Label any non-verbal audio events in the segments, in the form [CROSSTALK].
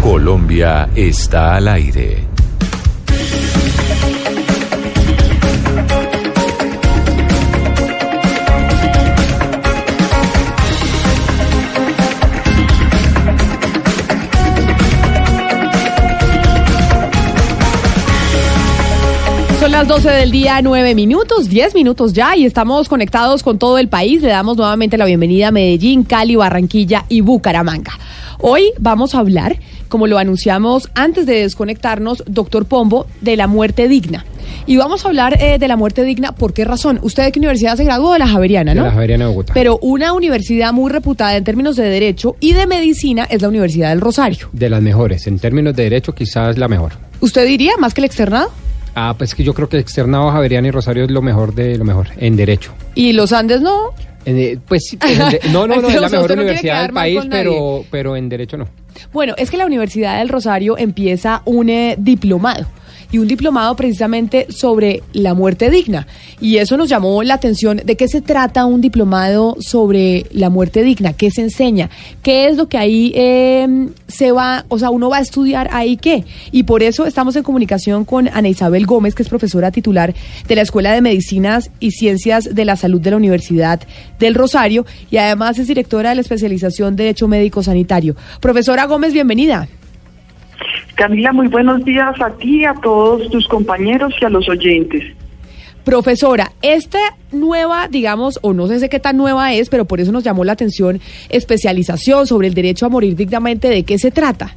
Colombia está al aire. Son las 12 del día, 9 minutos, 10 minutos ya, y estamos conectados con todo el país. Le damos nuevamente la bienvenida a Medellín, Cali, Barranquilla y Bucaramanga. Hoy vamos a hablar, como lo anunciamos antes de desconectarnos, doctor Pombo, de la muerte digna. Y vamos a hablar eh, de la muerte digna, ¿por qué razón? ¿Usted de qué universidad se graduó? De la Javeriana, ¿no? De la Javeriana de Bogotá. Pero una universidad muy reputada en términos de derecho y de medicina es la Universidad del Rosario. De las mejores. En términos de derecho, quizás la mejor. ¿Usted diría más que el externado? Ah, pues que yo creo que externado Javeriana y Rosario es lo mejor de lo mejor, en derecho. ¿Y los Andes no? Eh, pues sí, no, no, [LAUGHS] no, O es la mejor no universidad del país, pero, pero en derecho no. Bueno, es que la Universidad del Rosario empieza un eh, diplomado y un diplomado precisamente sobre la muerte digna. Y eso nos llamó la atención de qué se trata un diplomado sobre la muerte digna, qué se enseña, qué es lo que ahí eh, se va, o sea, uno va a estudiar ahí qué. Y por eso estamos en comunicación con Ana Isabel Gómez, que es profesora titular de la Escuela de Medicinas y Ciencias de la Salud de la Universidad del Rosario y además es directora de la especialización de Derecho Médico Sanitario. Profesora Gómez, bienvenida. Camila, muy buenos días a ti, a todos tus compañeros y a los oyentes. Profesora, esta nueva, digamos, o no sé qué tan nueva es, pero por eso nos llamó la atención, especialización sobre el derecho a morir dignamente, ¿de qué se trata?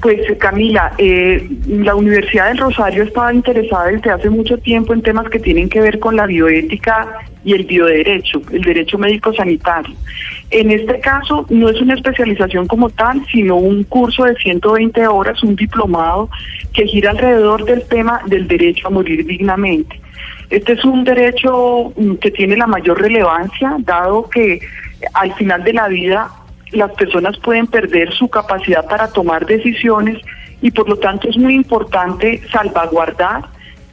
Pues Camila, eh, la Universidad del Rosario estaba interesada desde hace mucho tiempo en temas que tienen que ver con la bioética y el bioderecho, el derecho médico sanitario. En este caso no es una especialización como tal, sino un curso de 120 horas, un diplomado que gira alrededor del tema del derecho a morir dignamente. Este es un derecho mm, que tiene la mayor relevancia, dado que al final de la vida las personas pueden perder su capacidad para tomar decisiones y por lo tanto es muy importante salvaguardar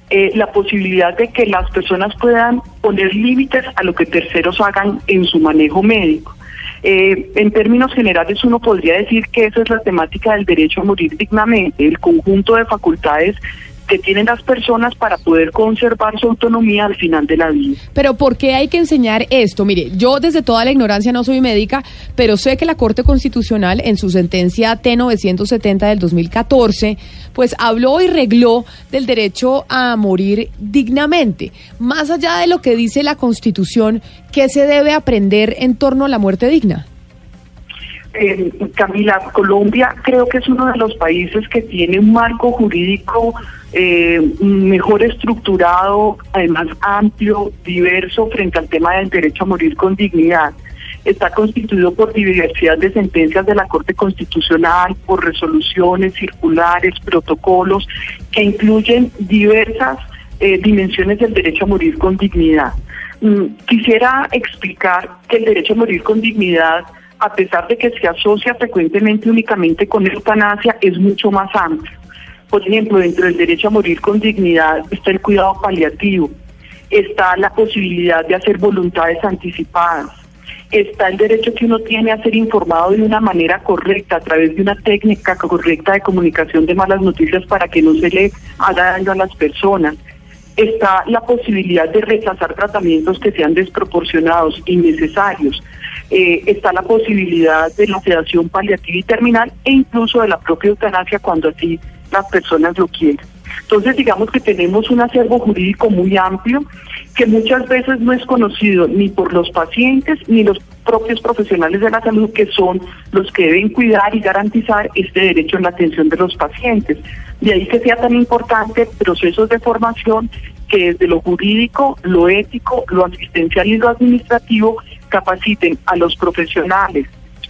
eh, la posibilidad de que las personas puedan poner límites a lo que terceros hagan en su manejo médico. Eh, en términos generales uno podría decir que esa es la temática del derecho a morir dignamente, el conjunto de facultades que tienen las personas para poder conservar su autonomía al final de la vida. Pero ¿por qué hay que enseñar esto? Mire, yo desde toda la ignorancia no soy médica, pero sé que la Corte Constitucional en su sentencia T970 del 2014, pues habló y regló del derecho a morir dignamente. Más allá de lo que dice la Constitución, ¿qué se debe aprender en torno a la muerte digna? Camila, Colombia creo que es uno de los países que tiene un marco jurídico eh, mejor estructurado, además amplio, diverso frente al tema del derecho a morir con dignidad. Está constituido por diversidad de sentencias de la Corte Constitucional, por resoluciones, circulares, protocolos, que incluyen diversas eh, dimensiones del derecho a morir con dignidad. Mm, quisiera explicar que el derecho a morir con dignidad a pesar de que se asocia frecuentemente únicamente con eutanasia, es mucho más amplio. Por ejemplo, dentro del derecho a morir con dignidad está el cuidado paliativo, está la posibilidad de hacer voluntades anticipadas, está el derecho que uno tiene a ser informado de una manera correcta, a través de una técnica correcta de comunicación de malas noticias para que no se le haga daño a las personas. Está la posibilidad de rechazar tratamientos que sean desproporcionados, innecesarios. Eh, está la posibilidad de la sedación paliativa y terminal e incluso de la propia eutanasia cuando así las personas lo quieren. Entonces, digamos que tenemos un acervo jurídico muy amplio que muchas veces no es conocido ni por los pacientes ni los propios profesionales de la salud que son los que deben cuidar y garantizar este derecho en la atención de los pacientes. De ahí que sea tan importante procesos de formación que desde lo jurídico, lo ético, lo asistencial y lo administrativo capaciten a los profesionales,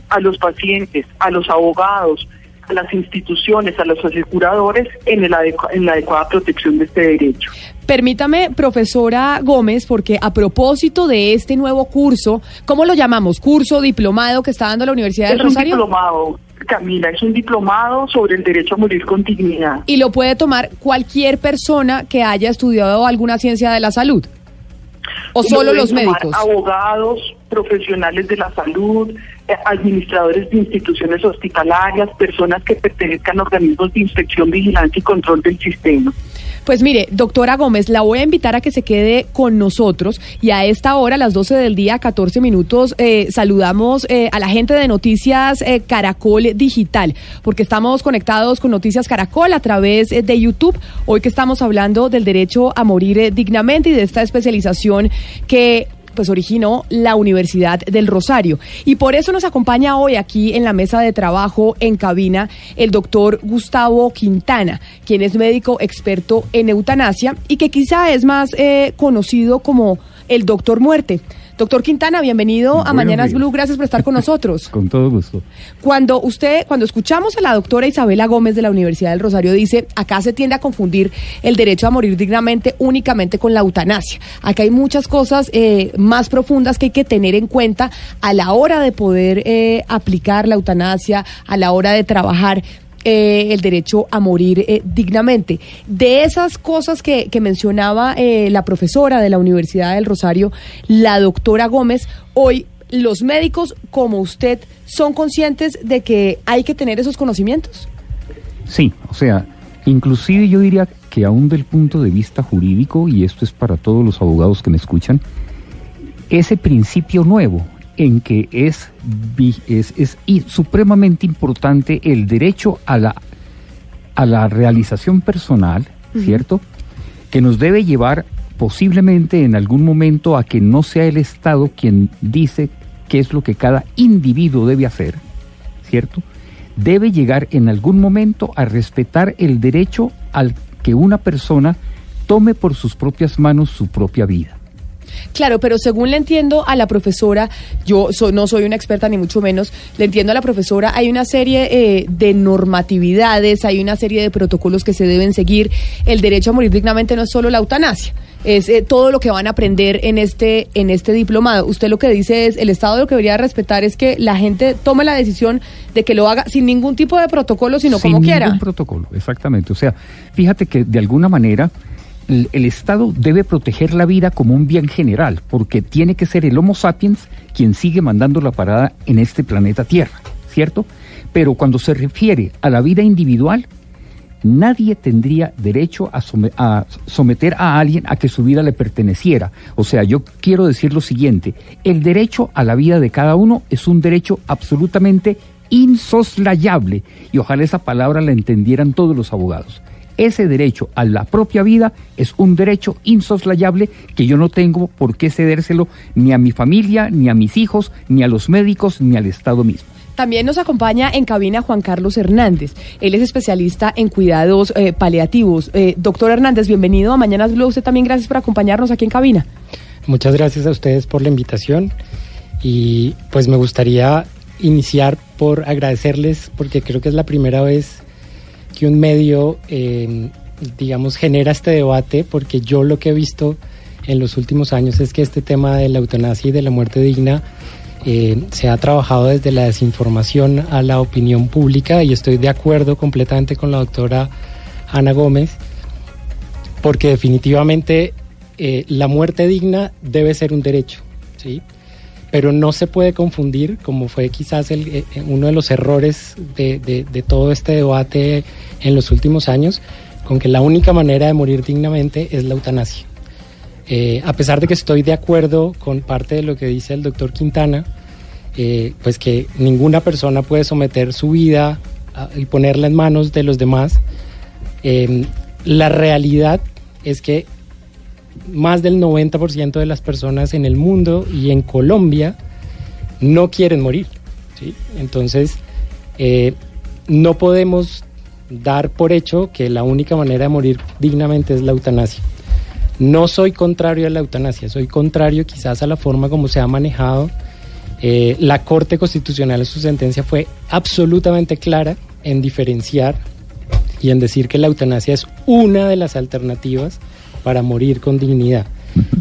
a los pacientes, a los abogados, a las instituciones, a los aseguradores en, el en la adecuada protección de este derecho. Permítame, profesora Gómez, porque a propósito de este nuevo curso, ¿cómo lo llamamos? ¿Curso, diplomado que está dando la Universidad del Rosario? Es un diplomado, Camila, es un diplomado sobre el derecho a morir con dignidad. ¿Y lo puede tomar cualquier persona que haya estudiado alguna ciencia de la salud? ¿O solo los médicos? Abogados, profesionales de la salud, eh, administradores de instituciones hospitalarias, personas que pertenezcan a organismos de inspección, vigilancia y control del sistema. Pues mire, doctora Gómez, la voy a invitar a que se quede con nosotros y a esta hora, a las 12 del día, 14 minutos, eh, saludamos eh, a la gente de Noticias eh, Caracol Digital, porque estamos conectados con Noticias Caracol a través de YouTube, hoy que estamos hablando del derecho a morir dignamente y de esta especialización que pues originó la Universidad del Rosario. Y por eso nos acompaña hoy aquí en la mesa de trabajo en cabina el doctor Gustavo Quintana, quien es médico experto en eutanasia y que quizá es más eh, conocido como el doctor muerte. Doctor Quintana, bienvenido a Mañanas Blue. Gracias por estar con nosotros. [LAUGHS] con todo gusto. Cuando usted, cuando escuchamos a la doctora Isabela Gómez de la Universidad del Rosario, dice, acá se tiende a confundir el derecho a morir dignamente únicamente con la eutanasia. Acá hay muchas cosas eh, más profundas que hay que tener en cuenta a la hora de poder eh, aplicar la eutanasia, a la hora de trabajar eh, el derecho a morir eh, dignamente. De esas cosas que, mencionaba eh, la profesora de la Universidad del Rosario, la doctora Gómez, hoy los médicos como usted son conscientes de que hay que tener esos conocimientos. Sí, o sea, inclusive yo diría que aún del punto de vista jurídico, y esto es para todos los abogados que me escuchan, ese principio nuevo, en que es, es, es supremamente importante el derecho a la, a la realización personal, ¿cierto? Que nos debe llevar posiblemente en algún momento a que no sea el Estado quien dice qué es lo que cada individuo debe hacer, ¿cierto? Debe llegar en algún momento a respetar el derecho al que una persona tome por sus propias manos su propia vida. Claro, pero según le entiendo a la profesora, yo no soy una experta ni mucho menos, le entiendo a la profesora, hay una serie eh, de normatividades, hay una serie de protocolos que se deben seguir. El derecho a morir dignamente no es solo la eutanasia, es eh, todo lo que van a aprender en este, en este diplomado. Usted lo que dice es, el Estado lo que debería respetar es que la gente tome la decisión de que lo haga sin ningún tipo de protocolo, sino como quiera. Sin ningún protocolo, exactamente. O sea, fíjate que de alguna manera el, Estado debe proteger la vida como un bien general, porque tiene que ser el Homo sapiens quien sigue mandando la parada en este planeta Tierra, ¿cierto? Pero cuando se refiere a la vida individual, nadie tendría derecho a, a, someter a alguien a que su vida le perteneciera. O sea, yo quiero decir lo siguiente, el derecho a la vida de cada uno es un derecho absolutamente insoslayable y ojalá esa palabra la entendieran todos los abogados ese derecho a la propia vida es un derecho insoslayable que yo no tengo por qué cedérselo ni a mi familia, ni a mis hijos, ni a los médicos, ni al Estado mismo. También nos acompaña en cabina Juan Carlos Hernández. Él es especialista en cuidados eh, paliativos. Eh, doctor Hernández, bienvenido a Mañanas Blue. Usted también gracias por acompañarnos aquí en cabina. Muchas gracias a ustedes por la invitación y pues me gustaría iniciar por agradecerles porque creo que es la primera vez que un medio, em, digamos, genera este debate, porque yo lo que he visto en los últimos años es que este tema de la eutanasia y de la muerte digna eh, se ha trabajado desde la desinformación a la opinión pública y estoy de acuerdo completamente con la doctora Ana Gómez, porque definitivamente eh, la muerte digna debe ser un derecho, ¿sí? Pero no se puede confundir, como fue quizás el, eh, uno de los errores de, todo este debate en los últimos años, con que la única manera de morir dignamente es la eutanasia. Eh, a pesar de que estoy de acuerdo con parte de lo que dice el doctor Quintana, eh, pues que ninguna persona puede someter su vida y ponerla en manos de los demás, la realidad es que más del 90% de las personas en el mundo y en Colombia no quieren morir. Entonces, eh, no podemos dar por hecho que la única manera de morir dignamente es la eutanasia. No soy contrario a la eutanasia, soy contrario quizás a la forma como se ha manejado. Eh, la Corte Constitucional en su sentencia fue absolutamente clara en diferenciar y en decir que la eutanasia es una de las alternativas para morir con dignidad.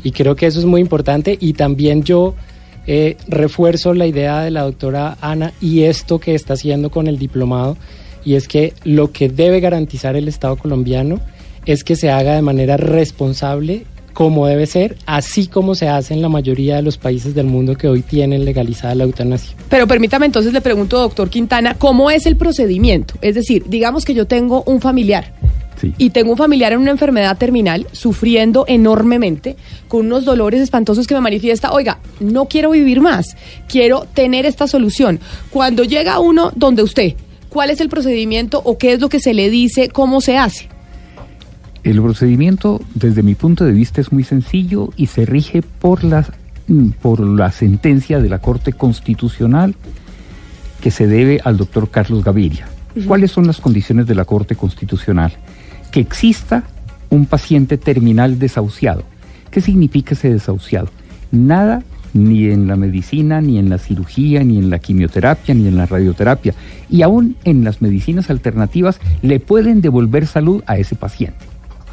Y creo que eso es muy importante y también yo eh, refuerzo la idea de la doctora Ana y esto que está haciendo con el diplomado, y es que lo que debe garantizar el Estado colombiano es que se haga de manera responsable como debe ser, así como se hace en la mayoría de los países del mundo que hoy tienen legalizada la eutanasia. Pero permítame entonces le pregunto, doctor Quintana, ¿cómo es el procedimiento? Es decir, digamos que yo tengo un familiar Sí. y tengo un familiar en una enfermedad terminal sufriendo enormemente, con unos dolores espantosos que me manifiesta, oiga, no quiero vivir más, quiero tener esta solución. Cuando llega uno donde usted, ¿cuál es el procedimiento o qué es lo que se le dice, cómo se hace? El procedimiento, desde mi punto de vista, es muy sencillo y se rige por la, mm, por la sentencia de la Corte Constitucional que se debe al doctor Carlos Gaviria. ¿Cuáles son las condiciones de la Corte Constitucional? Que exista un paciente terminal desahuciado. ¿Qué significa ese desahuciado? Nada ni en la medicina, ni en la cirugía, ni en la quimioterapia, ni en la radioterapia, y aún en las medicinas alternativas le pueden devolver salud a ese paciente.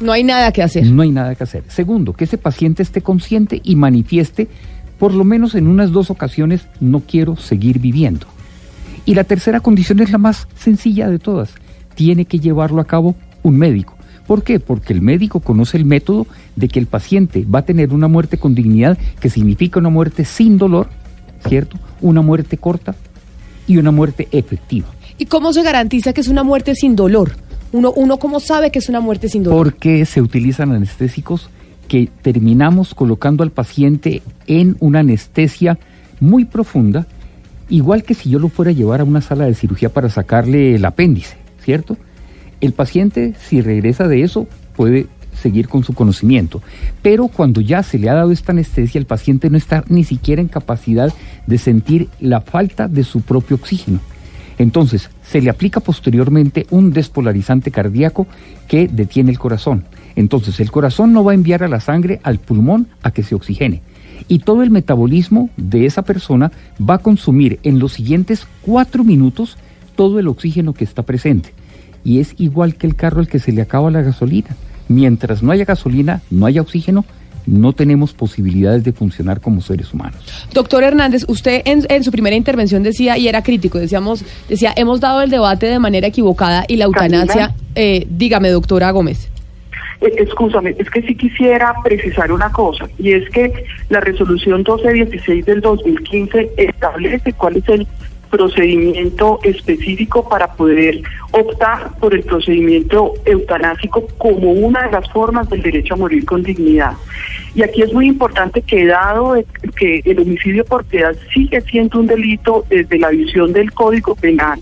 No hay nada que hacer. No hay nada que hacer. Segundo, que ese paciente esté consciente y manifieste, por lo menos en unas dos ocasiones, no quiero seguir viviendo. Y la tercera condición es la más sencilla de todas. Tiene que llevarlo a cabo un médico. ¿Por qué? Porque el médico conoce el método de que el paciente va a tener una muerte con dignidad, que significa una muerte sin dolor, ¿cierto? Una muerte corta y una muerte efectiva. ¿Y cómo se garantiza que es una muerte sin dolor? Uno, uno ¿cómo sabe que es una muerte sin dolor? Porque se utilizan anestésicos que terminamos colocando al paciente en una anestesia muy profunda, igual que si yo lo fuera a llevar a una sala de cirugía para sacarle el apéndice, ¿cierto? El paciente, si regresa de eso, puede seguir con su conocimiento. Pero cuando ya se le ha dado esta anestesia, el paciente no está ni siquiera en capacidad de sentir la falta de su propio oxígeno. Entonces, se le aplica posteriormente un despolarizante cardíaco que detiene el corazón. Entonces, el corazón no va a enviar a la sangre al pulmón a que se oxigene. Y todo el metabolismo de esa persona va a consumir en los siguientes cuatro minutos todo el oxígeno que está presente. Y es igual que el carro al que se le acaba la gasolina. Mientras no haya gasolina, no haya oxígeno, no tenemos posibilidades de funcionar como seres humanos. Doctor Hernández, usted en, en su primera intervención decía, y era crítico, decíamos, decía, hemos dado el debate de manera equivocada y la eutanasia, eh, dígame, doctora Gómez. Eh, Excúsame, es que sí quisiera precisar una cosa, y es que la resolución 1216 del 2015 establece cuál es el procedimiento específico para poder optar por el procedimiento eutanásico como una de las formas del derecho a morir con dignidad. Y aquí es muy importante que dado que el homicidio por piedad sigue siendo un delito desde la visión del Código Penal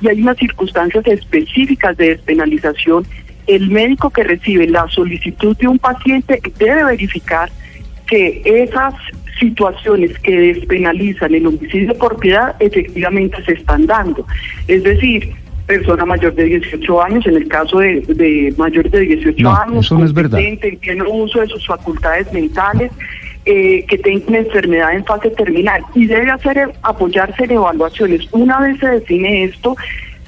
y hay unas circunstancias específicas de despenalización, el médico que recibe la solicitud de un paciente debe verificar que esas situaciones que despenalizan el homicidio por piedad efectivamente se están dando. Es decir, persona mayor de 18 años, en el caso de, de mayores de 18 No, años, eso no es verdad. competente, en pleno uso de sus facultades mentales, eh, que tenga una enfermedad en fase terminal y debe hacer apoyarse en evaluaciones. Una vez se define esto,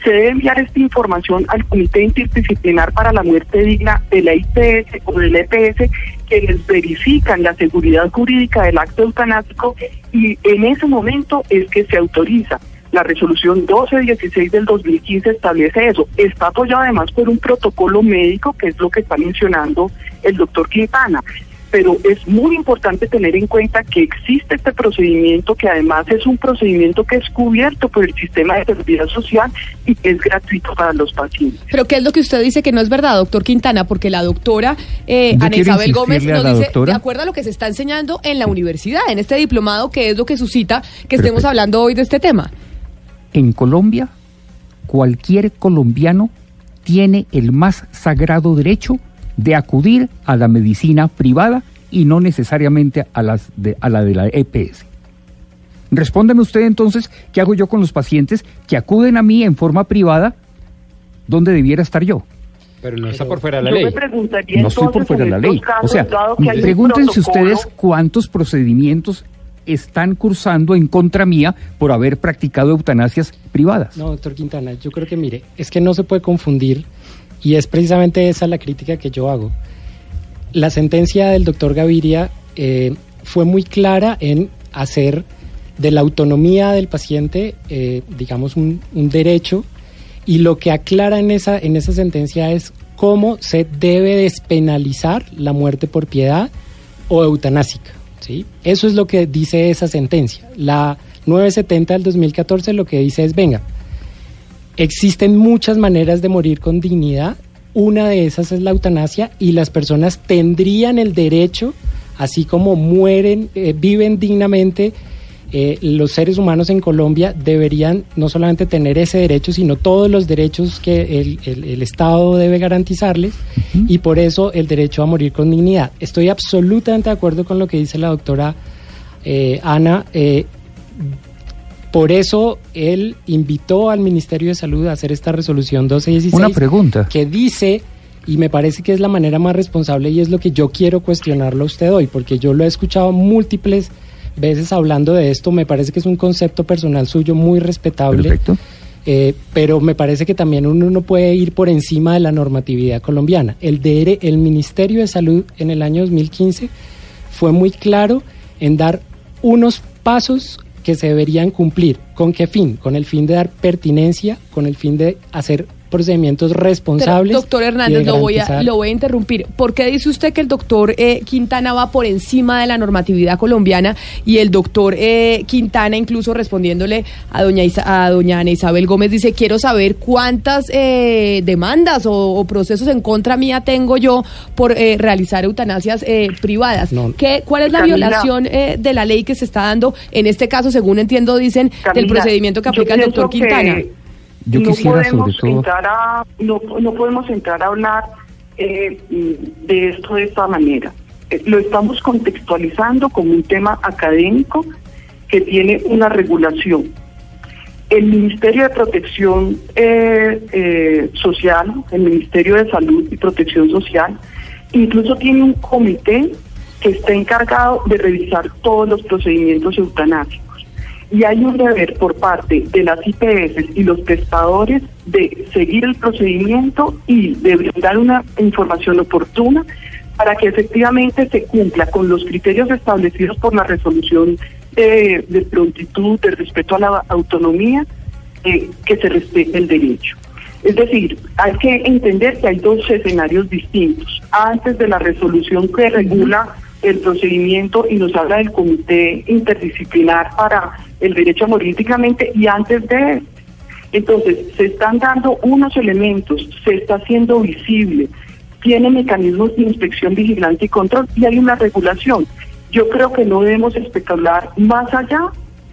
se debe enviar esta información al Comité Interdisciplinar para la Muerte Digna de la IPS o del EPS, quienes verifican la seguridad jurídica del acto eutanásico y en ese momento es que se autoriza. La resolución 1216 del 2015 establece eso. Está apoyado además por un protocolo médico, que es lo que está mencionando el doctor Quintana pero es muy importante tener en cuenta que existe este procedimiento que además es un procedimiento que es cubierto por el sistema de seguridad social y que es gratuito para los pacientes. Pero ¿qué es lo que usted dice que no es verdad, doctor Quintana? Porque la doctora eh, Ana Isabel Gómez nos dice, doctora. de acuerdo a lo que se está enseñando en la universidad, en este diplomado, que es lo que suscita que estemos hablando hoy de este tema. En Colombia, cualquier colombiano tiene el más sagrado derecho de acudir a la medicina privada y no necesariamente a, las de, a la de la EPS. Respóndeme usted entonces, ¿qué hago yo con los pacientes que acuden a mí en forma privada? ¿Dónde debiera estar yo? Pero no está por fuera de la Yo ley. me preguntaría No estoy por fuera de la ley. casos, O sea, pregúntense ustedes cuántos procedimientos están cursando en contra mía por haber practicado eutanasias privadas. No, doctor Quintana, yo creo que mire, es que no se puede confundir y es precisamente esa la crítica que yo hago. La sentencia del doctor Gaviria eh, fue muy clara en hacer de la autonomía del paciente, eh, digamos, un, derecho y lo que aclara en esa, en esa sentencia es cómo se debe despenalizar la muerte por piedad o eutanásica. ¿sí? Eso es lo que dice esa sentencia. La 970 del 2014 lo que dice es, venga, existen muchas maneras de morir con dignidad, una de esas es la eutanasia y las personas tendrían el derecho, así como mueren, eh, viven dignamente, eh, los seres humanos en Colombia deberían no solamente tener ese derecho, sino todos los derechos que el, el- el Estado debe garantizarles y por eso el derecho a morir con dignidad. Estoy absolutamente de acuerdo con lo que dice la doctora eh, Ana. eh, por eso él invitó al Ministerio de Salud a hacer esta resolución 1216 Una pregunta. que dice, y me parece que es la manera más responsable y es lo que yo quiero cuestionarlo a usted hoy, porque yo lo he escuchado múltiples veces hablando de esto, me parece que es un concepto personal suyo muy respetable, Perfecto. eh, pero me parece que también uno no puede ir por encima de la normatividad colombiana. El, DR el Ministerio de Salud en el año 2015 fue muy claro en dar unos pasos que se deberían cumplir. ¿Con qué fin? Con el fin de dar pertinencia, con el fin de hacer procedimientos Pero, responsables. doctor Hernández, lo voy, a, lo voy a interrumpir. ¿Por qué dice usted que el doctor eh, Quintana va por encima de la normatividad colombiana y el doctor eh, Quintana, incluso respondiéndole a doña, Isa- a doña Ana Isabel Gómez, dice, quiero saber cuántas eh, demandas o, o procesos en contra mía tengo yo por eh, realizar eutanasias eh, privadas? No. ¿Qué, ¿Cuál es la Camila. violación eh, de la ley que se está dando, en este caso, según entiendo, dicen, del Camila, procedimiento que aplica el doctor que Quintana? Yo no quisiera sobre podemos todo- entrar a no, no podemos entrar a hablar eh, de esto de esta manera. Eh, Lo estamos contextualizando como un tema académico que tiene una regulación. El Ministerio de Protección eh, Social, el Ministerio de Salud y Protección Social, incluso tiene un comité que está encargado de revisar todos los procedimientos eutanásicos. Y hay un deber por parte de las IPS y los testadores de seguir el procedimiento y de brindar una información oportuna para que efectivamente se cumpla con los criterios establecidos por la resolución de, de prontitud, de respeto a la autonomía, eh, que se respete el derecho. Es decir, hay que entender que hay dos escenarios distintos. Antes de la resolución que regula el procedimiento y nos habla del comité interdisciplinar para el derecho a morir dignamente y antes de él. Entonces, se están dando unos elementos, se está haciendo visible, tiene mecanismos de inspección, vigilancia y control y hay una regulación. Yo creo que no debemos especular más allá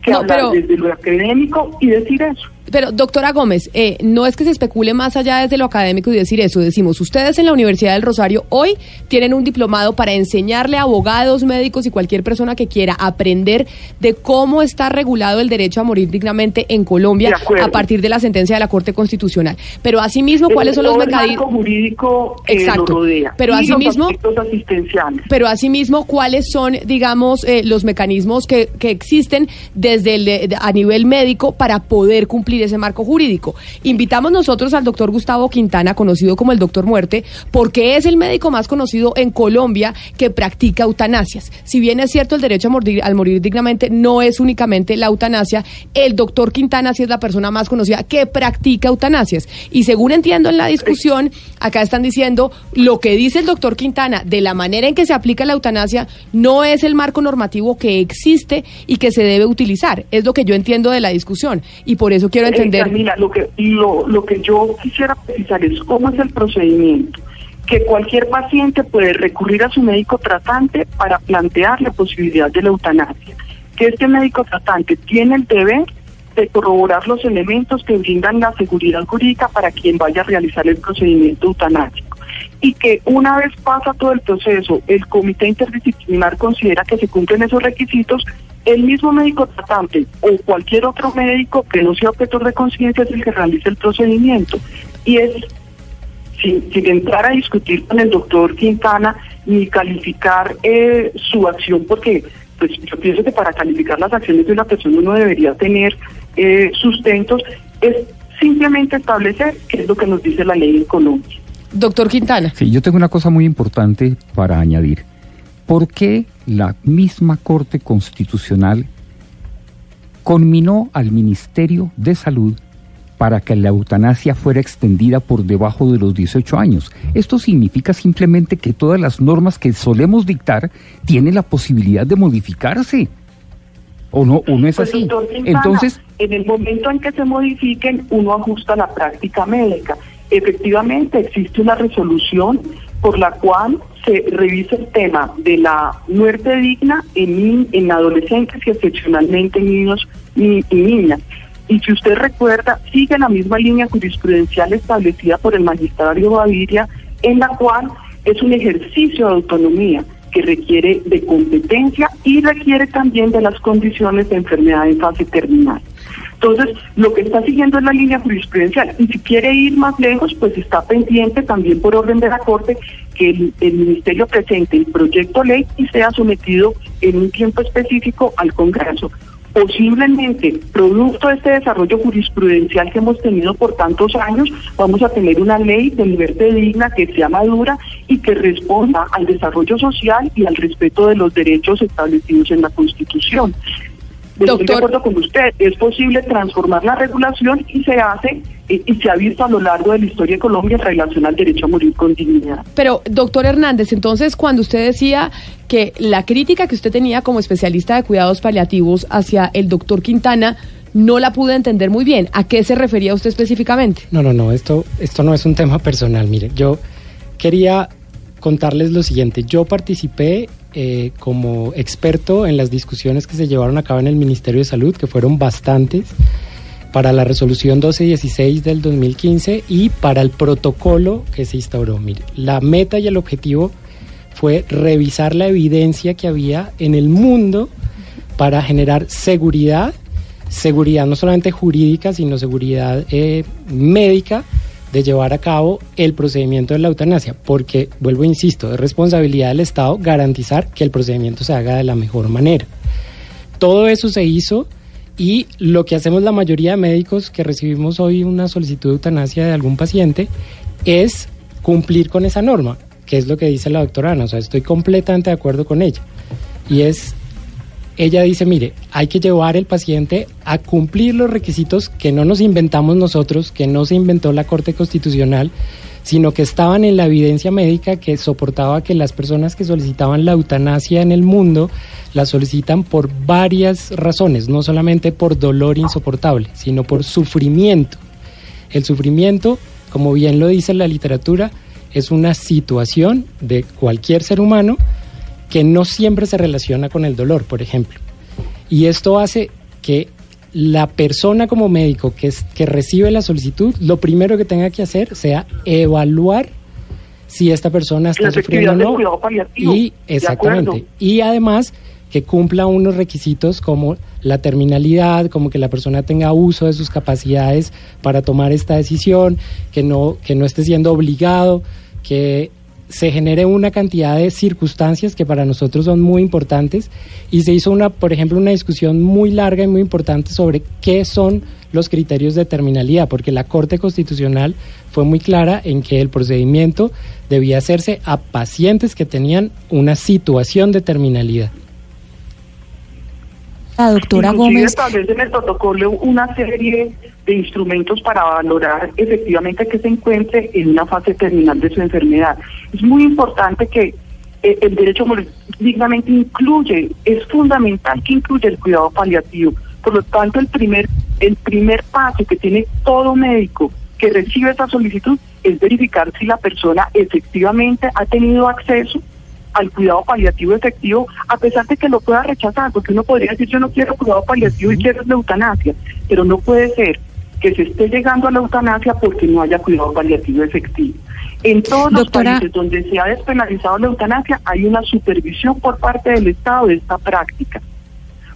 que No, hablar pero- desde lo académico y decir eso. Pero, doctora Gómez, eh, no es que se especule más allá desde lo académico y decir eso. Decimos, ustedes en la Universidad del Rosario hoy tienen un diplomado para enseñarle a abogados, médicos y cualquier persona que quiera aprender de cómo está regulado el derecho a morir dignamente en Colombia a partir de la sentencia de la Corte Constitucional. Pero asimismo, ¿cuáles son los mecanismos? jurídico que Exacto. lo rodea. Pero y los asimismo- asistenciales. Pero asimismo, ¿cuáles son, digamos, eh, los mecanismos que, que existen desde el a nivel médico para poder cumplir ese marco jurídico? Invitamos nosotros al doctor Gustavo Quintana, conocido como el doctor Muerte, porque es el médico más conocido en Colombia que practica eutanasias. Si bien es cierto el derecho a morir, al morir dignamente no es únicamente la eutanasia, el doctor Quintana sí es la persona más conocida que practica eutanasias. Y según entiendo en la discusión, acá están diciendo lo que dice el doctor Quintana de la manera en que se aplica la eutanasia no es el marco normativo que existe y que se debe utilizar. Es lo que yo entiendo de la discusión. Y por eso quiero Eh, entender. Camila, lo que, lo, lo que yo quisiera precisar es cómo es el procedimiento. Que cualquier paciente puede recurrir a su médico tratante para plantear la posibilidad de la eutanasia. Que este médico tratante tiene el deber de corroborar los elementos que brindan la seguridad jurídica para quien vaya a realizar el procedimiento eutanásico. Y que una vez pasa todo el proceso, el comité interdisciplinar considera que se cumplen esos requisitos, el mismo médico tratante o cualquier otro médico que no sea objeto de conciencia es el que realiza el procedimiento. Y es sin, sin entrar a discutir con el doctor Quintana ni calificar eh, su acción, porque pues yo pienso que para calificar las acciones de una persona uno debería tener eh, sustentos, es simplemente establecer qué es lo que nos dice la ley en Colombia. Doctor Quintana. Sí, yo tengo una cosa muy importante para añadir. ¿Por qué la misma Corte Constitucional conminó al Ministerio de Salud para que la eutanasia fuera extendida por debajo de los 18 años. Esto significa simplemente que todas las normas que solemos dictar tienen la posibilidad de modificarse. ¿O no, o no es Pues, así? Entonces, en el momento en que se modifiquen, uno ajusta la práctica médica. Efectivamente, existe una resolución por la cual se revisa el tema de la muerte digna en, en adolescentes y excepcionalmente en niños ni- y niñas. Y si usted recuerda, sigue la misma línea jurisprudencial establecida por el magistrado Gaviria, en la cual es un ejercicio de autonomía que requiere de competencia y requiere también de las condiciones de enfermedad en fase terminal. Entonces, lo que está siguiendo es la línea jurisprudencial y si quiere ir más lejos, pues está pendiente también por orden de la Corte que el, Ministerio presente el proyecto ley y sea sometido en un tiempo específico al Congreso. Posiblemente, producto de este desarrollo jurisprudencial que hemos tenido por tantos años, vamos a tener una ley de muerte digna que sea madura y que responda al desarrollo social y al respeto de los derechos establecidos en la Constitución. Estoy de Doctor- acuerdo con usted, es posible transformar la regulación y se hace eh, y se ha visto a lo largo de la historia de Colombia en relación al derecho a morir con dignidad. Pero, doctor Hernández, entonces cuando usted decía que la crítica que usted tenía como especialista de cuidados paliativos hacia el doctor Quintana no la pude entender muy bien, ¿a qué se refería usted específicamente? No, no, no, esto, esto no es un tema personal. Mire, yo quería contarles lo siguiente. Yo participé eh, como experto en las discusiones que se llevaron a cabo en el Ministerio de Salud, que fueron bastantes, para la resolución 1216 del 2015 y para el protocolo que se instauró. Mire, la meta y el objetivo fue revisar la evidencia que había en el mundo para generar seguridad, seguridad no solamente jurídica, sino seguridad eh, médica de llevar a cabo el procedimiento de la eutanasia, porque, vuelvo insisto, es responsabilidad del Estado garantizar que el procedimiento se haga de la mejor manera. Todo eso se hizo y lo que hacemos la mayoría de médicos que recibimos hoy una solicitud de eutanasia de algún paciente es cumplir con esa norma, que es lo que dice la doctora Ana, o sea, estoy completamente de acuerdo con ella. Y es, ella dice, mire, hay que llevar el paciente a cumplir los requisitos que no nos inventamos nosotros, que no se inventó la Corte Constitucional, sino que estaban en la evidencia médica que soportaba que las personas que solicitaban la eutanasia en el mundo la solicitan por varias razones, no solamente por dolor insoportable, sino por sufrimiento. El sufrimiento, como bien lo dice la literatura, es una situación de cualquier ser humano que no siempre se relaciona con el dolor, por ejemplo. Y esto hace que la persona como médico que, es, que recibe la solicitud, lo primero que tenga que hacer sea evaluar si esta persona está sufriendo o no. Y exactamente. Y además que cumpla unos requisitos como la terminalidad, como que la persona tenga uso de sus capacidades para tomar esta decisión, que no, que no esté siendo obligado, que se genere una cantidad de circunstancias que para nosotros son muy importantes y se hizo una, por ejemplo, una discusión muy larga y muy importante sobre qué son los criterios de terminalidad, porque la Corte Constitucional fue muy clara en que el procedimiento debía hacerse a pacientes que tenían una situación de terminalidad. La doctora Inclusive Gómez, establece en el protocolo una serie de instrumentos para valorar efectivamente que se encuentre en una fase terminal de su enfermedad. Es muy importante que eh, el derecho dignamente incluye, es fundamental que incluya el cuidado paliativo. Por lo tanto, el primer, el primer paso que tiene todo médico que recibe esa solicitud es verificar si la persona efectivamente ha tenido acceso al cuidado paliativo efectivo, a pesar de que lo pueda rechazar, porque uno podría decir yo no quiero cuidado paliativo y quiero eutanasia, pero no puede ser que se esté llegando a la eutanasia porque no haya cuidado paliativo efectivo. En todos los países donde se ha despenalizado la eutanasia hay una supervisión por parte del Estado de esta práctica.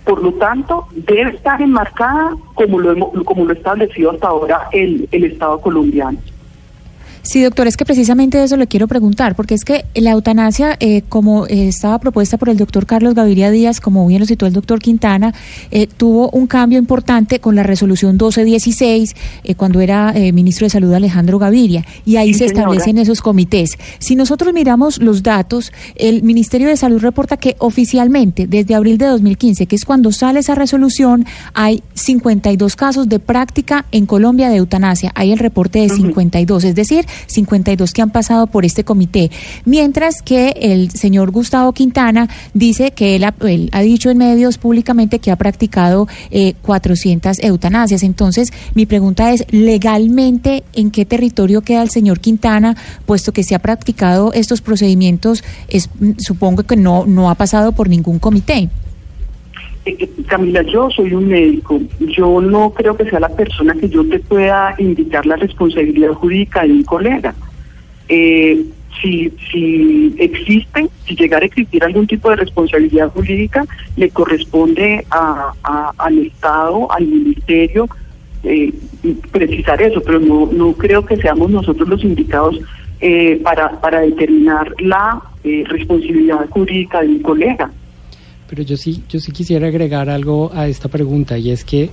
Por lo tanto, debe estar enmarcada como lo, hemos- como lo ha establecido hasta ahora el, el Estado colombiano. Sí, doctor, es que precisamente eso le quiero preguntar, porque es que la eutanasia, eh, como eh, estaba propuesta por el doctor Carlos Gaviria Díaz, como bien lo citó el doctor Quintana, eh, tuvo un cambio importante con la resolución 1216, cuando era ministro de Salud Alejandro Gaviria, y ahí se establecen esos comités. Si nosotros miramos los datos, el Ministerio de Salud reporta que oficialmente, desde abril de 2015, que es cuando sale esa resolución, hay 52 casos de práctica en Colombia de eutanasia. Hay el reporte de 52, es decir, 52 que han pasado por este comité. Mientras que el señor Gustavo Quintana dice que él ha, dicho en medios públicamente que ha practicado 400 eh, eutanasias. Entonces, mi pregunta es, legalmente, ¿en qué territorio queda el señor Quintana, puesto que se ha practicado estos procedimientos? Es, supongo que no, no ha pasado por ningún comité. Eh, eh, Camila, yo soy un médico. Yo no creo que sea la persona que yo te pueda indicar la responsabilidad jurídica de un colega. Eh, si, si existe, si llegara a existir algún tipo de responsabilidad jurídica, le corresponde a, al Estado, al Ministerio, precisar eso, pero no, no creo que seamos nosotros los indicados para, para determinar la responsabilidad jurídica de un colega. Pero yo sí, yo sí quisiera agregar algo a esta pregunta y es que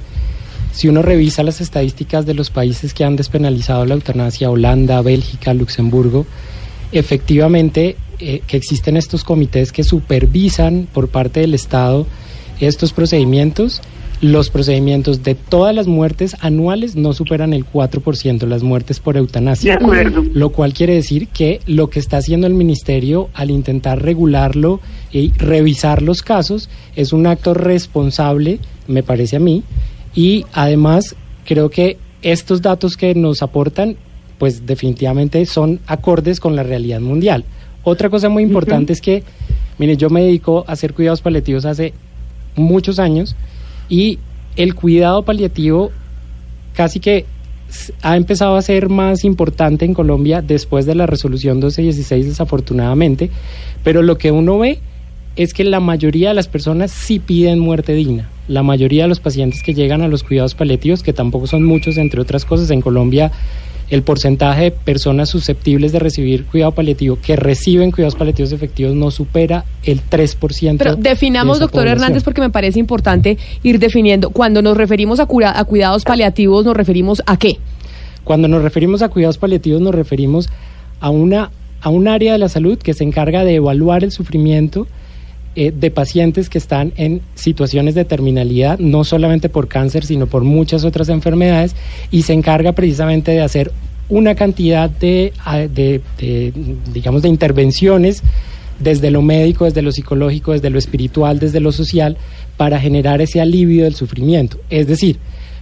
si uno revisa las estadísticas de los países que han despenalizado la eutanasia, Holanda, Bélgica, Luxemburgo, efectivamente eh, que existen estos comités que supervisan por parte del Estado estos procedimientos los procedimientos de todas las muertes anuales no superan el 4%, las muertes por eutanasia. De acuerdo. Lo cual quiere decir que lo que está haciendo el ministerio al intentar regularlo y revisar los casos es un acto responsable, me parece a mí, y además creo que estos datos que nos aportan, pues definitivamente son acordes con la realidad mundial. Otra cosa muy importante es que, mire, yo me dedico a hacer cuidados paliativos hace muchos años y el cuidado paliativo casi que ha empezado a ser más importante en Colombia después de la resolución 1216 desafortunadamente, pero lo que uno ve es que la mayoría de las personas sí piden muerte digna. La mayoría de los pacientes que llegan a los cuidados paliativos, que tampoco son muchos, entre otras cosas, en Colombia el porcentaje de personas susceptibles de recibir cuidado paliativo que reciben cuidados paliativos efectivos no supera el 3%. Pero definamos, doctor Hernández, porque me parece importante ir definiendo. Cuando nos referimos a, cura, a cuidados paliativos, ¿nos referimos a qué? Cuando nos referimos a cuidados paliativos, nos referimos a, una, a un área de la salud que se encarga de evaluar el sufrimiento eh, de pacientes que están en situaciones de terminalidad, no solamente por cáncer, sino por muchas otras enfermedades, y se encarga precisamente de hacer una cantidad de, de, digamos, de intervenciones desde lo médico, desde lo psicológico, desde lo espiritual, desde lo social, para generar ese alivio del sufrimiento. Es decir,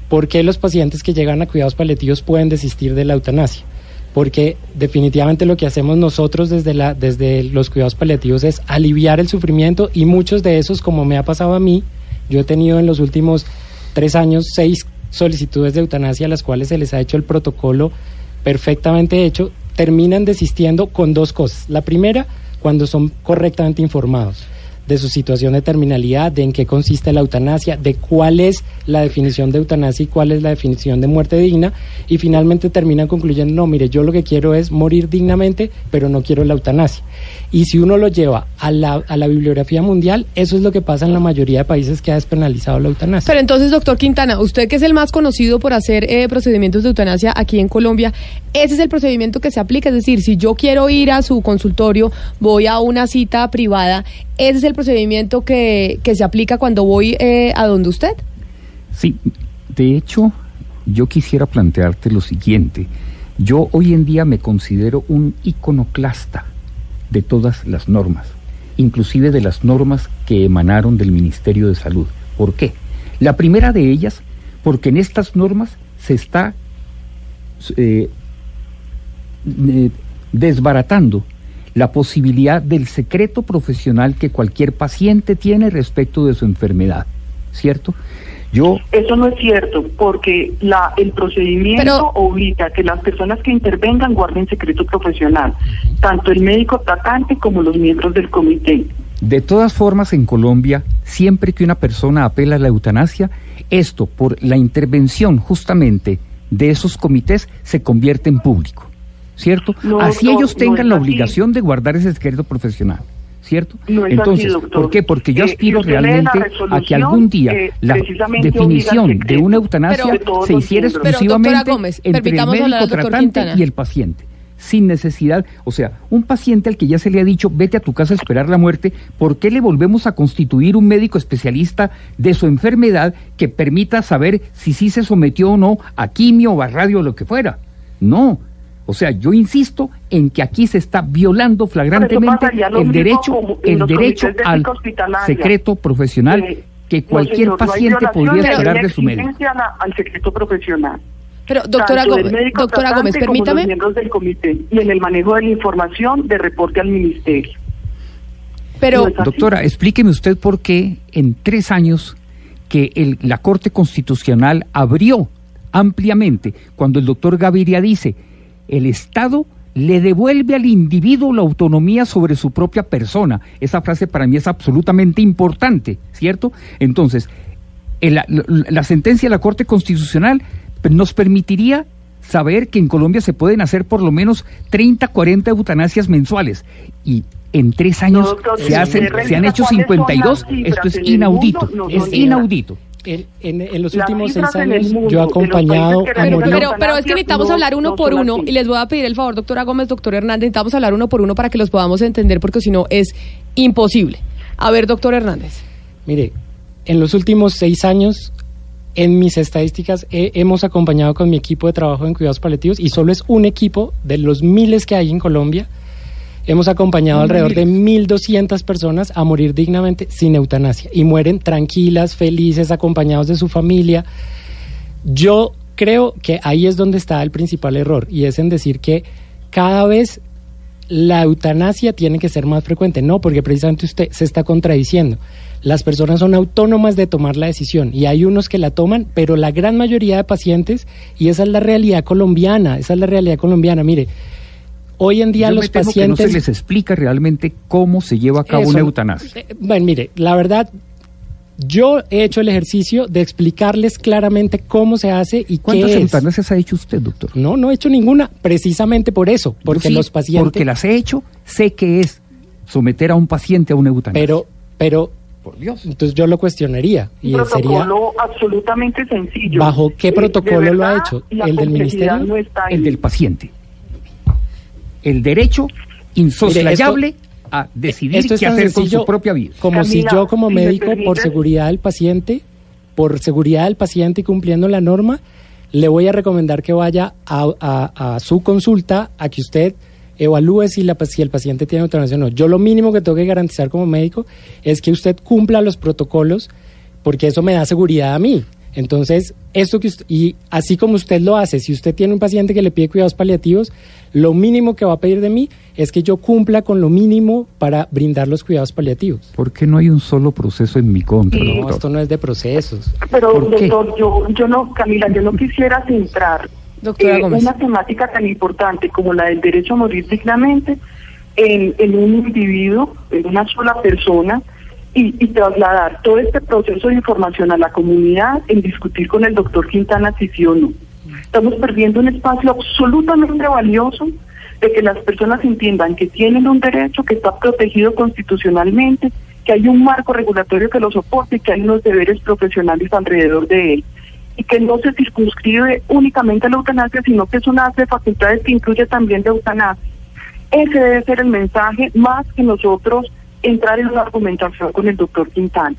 ¿por qué los pacientes que llegan a cuidados paliativos pueden desistir de la eutanasia? Porque definitivamente lo que hacemos nosotros desde, la, desde los cuidados paliativos es aliviar el sufrimiento y muchos de esos, como me ha pasado a mí, yo he tenido en los últimos tres años seis solicitudes de eutanasia a las cuales se les ha hecho el protocolo perfectamente hecho, terminan desistiendo con dos cosas. La primera, cuando son correctamente informados de su situación de terminalidad, de en qué consiste la eutanasia, de cuál es la definición de eutanasia y cuál es la definición de muerte digna, y finalmente terminan concluyendo, no, mire, yo lo que quiero es morir dignamente, pero no quiero la eutanasia. Y si uno lo lleva a la, a la bibliografía mundial, eso es lo que pasa en la mayoría de países que ha despenalizado la eutanasia. Pero entonces, doctor Quintana, usted que es el más conocido por hacer eh, procedimientos de eutanasia aquí en Colombia, ese es el procedimiento que se aplica, es decir, si yo quiero ir a su consultorio, voy a una cita privada, ese es el procedimiento que, que se aplica cuando voy eh, a donde usted. Sí, de hecho, yo quisiera plantearte lo siguiente. Yo hoy en día me considero un iconoclasta de todas las normas, inclusive de las normas que emanaron del Ministerio de Salud. ¿Por qué? La primera de ellas, porque en estas normas se está eh, eh, desbaratando la posibilidad del secreto profesional que cualquier paciente tiene respecto de su enfermedad, ¿cierto? Yo... Eso no es cierto, porque la, el procedimiento obliga a que las personas que intervengan guarden secreto profesional, tanto el médico tratante como los miembros del comité. De todas formas, en Colombia, siempre que una persona apela a la eutanasia, esto, por la intervención justamente de esos comités, se convierte en público. ¿Cierto? No, así no, ellos tengan la así. obligación de guardar ese secreto profesional. ¿Cierto? No es así, Entonces. ¿por qué? Porque yo Eh, aspiro si realmente a que algún día eh, la definición de una eutanasia se hiciera. Pero, exclusivamente Gómez, entre el hablar médico tratante Quintana. y el paciente sin necesidad, o sea, un paciente al que ya se le ha dicho, vete a tu casa a esperar la muerte, ¿por qué le volvemos a constituir un médico especialista de su enfermedad que permita saber si sí se sometió o no a quimio o a radio o lo que fuera? No. O sea, yo insisto en que aquí se está violando flagrantemente el derecho, el los derecho al secreto profesional Eh, que cualquier no paciente podría esperar de su médico. la- al secreto profesional. Pero, doctora Gómez, doctora Gómez, permítame. los miembros del comité y en el manejo de la información de reporte al ministerio. Pero, No. Doctora, explíqueme usted por qué en tres años que el- la Corte Constitucional abrió ampliamente cuando el doctor Gaviria dice el Estado le devuelve al individuo la autonomía sobre su propia persona. Esa frase para mí es absolutamente importante, ¿cierto? Entonces, el- la, sentencia de la Corte Constitucional nos permitiría saber que en Colombia se pueden hacer por lo menos 30, 40 eutanasias mensuales y en tres años doctor, se, hacen, se han hecho cuáles son 52. las cifras Esto es inaudito, mundo, no es inaudito. En, en- en los Las últimos seis años mundo yo he acompañado a pero, morir. pero, pero es que necesitamos no- hablar uno no por uno así. y les voy a pedir el favor, doctora Gómez, doctor Hernández, necesitamos hablar uno por uno para que los podamos entender porque si no es imposible. A ver, doctor Hernández. Mire, en los últimos seis años, en mis estadísticas, he- hemos acompañado con mi equipo de trabajo en cuidados paliativos y solo es un equipo de los miles que hay en Colombia. Hemos acompañado alrededor de 1.200 personas a morir dignamente sin eutanasia y mueren tranquilas, felices, acompañados de su familia. Yo creo que ahí es donde está el principal error y es en decir que cada vez la eutanasia tiene que ser más frecuente. No, porque precisamente usted se está contradiciendo. Las personas son autónomas de tomar la decisión y hay unos que la toman, pero la gran mayoría de pacientes, y esa es la realidad colombiana, esa es la realidad colombiana. Mire, hoy en día Yo los me temo pacientes... que no se les explica realmente cómo se lleva a cabo Eso, una eutanasia. eh, bueno, mire, la verdad, yo he hecho el ejercicio de explicarles claramente cómo se hace y ¿Cuántas qué es. eutanasias ha hecho usted, doctor? No, no he hecho ninguna, precisamente por eso, porque sí, los pacientes... Porque las he hecho, sé que es someter a un paciente a una eutanasia. Pero, pero, por Dios. entonces yo lo cuestionaría y Un sería... protocolo absolutamente sencillo. ¿Bajo qué Eh, protocolo lo ha hecho? ¿El del ministerio? No está ahí. El del paciente. El derecho insoslayable a decidir Esto es qué hacer con su propia vida. Como Camila, si yo como si médico, por seguridad del paciente, por seguridad del paciente y cumpliendo la norma, le voy a recomendar que vaya a, a- a su consulta a que usted evalúe si, la, si el paciente tiene eutanasia o no. Yo lo mínimo que tengo que garantizar como médico es que usted cumpla los protocolos porque eso me da seguridad a mí. Entonces, esto que usted- y así como usted lo hace, si usted tiene un paciente que le pide cuidados paliativos, lo mínimo que va a pedir de mí es que yo cumpla con lo mínimo para brindar los cuidados paliativos. ¿Por qué no hay un solo proceso en mi contra, Sí. No, doctor? esto no es de procesos. Pero, ¿Por qué? doctor, yo, yo no, Camila, yo no quisiera centrar Doctora eh, Gómez. una temática tan importante como la del derecho a morir dignamente en, en un individuo, en una sola persona, y, y trasladar todo este proceso de información a la comunidad en discutir con el doctor Quintana si sí o no. Estamos perdiendo un espacio absolutamente valioso de que las personas entiendan que tienen un derecho que está protegido constitucionalmente, que hay un marco regulatorio que lo soporte y que hay unos deberes profesionales alrededor de él. Y que no se circunscribe únicamente a la eutanasia, sino que es una de facultades que incluye también la eutanasia. Ese debe ser el mensaje más que nosotros entrar en una argumentación con el doctor Quintana.